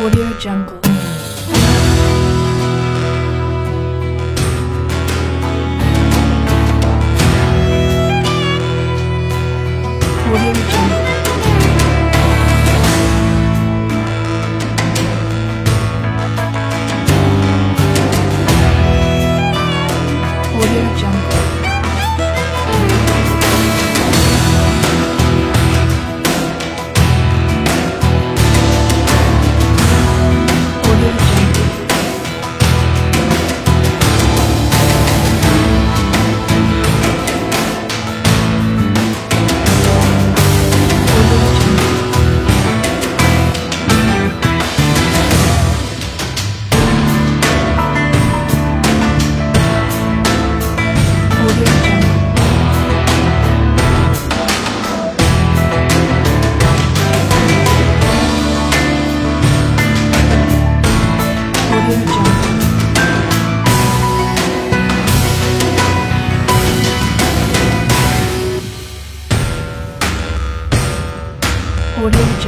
Audio Jungle.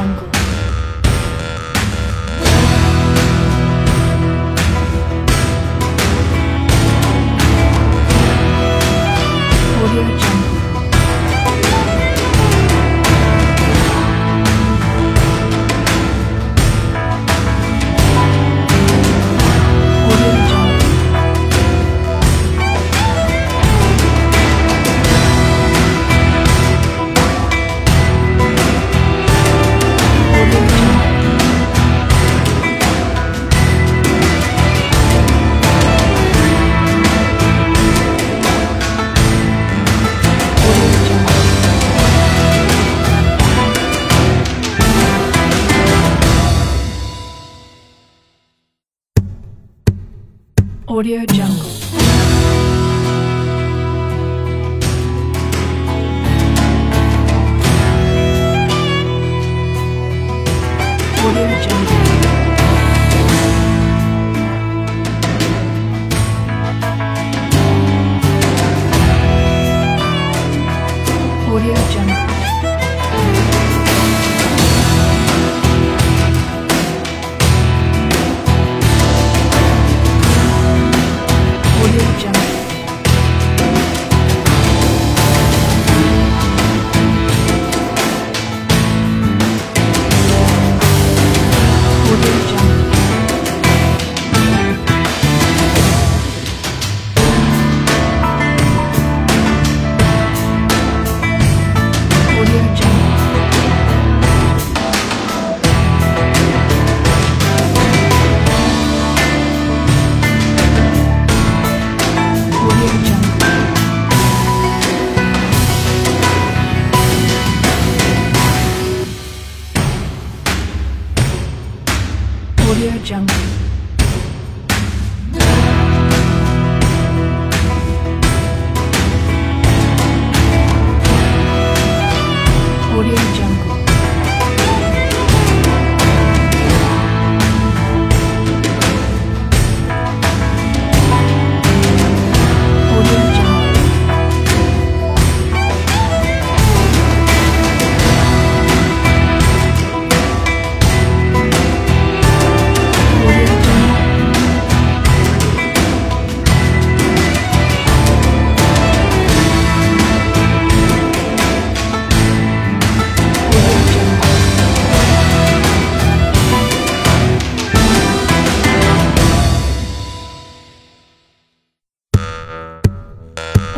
jungle. Audio Jungle. Audio Jungle.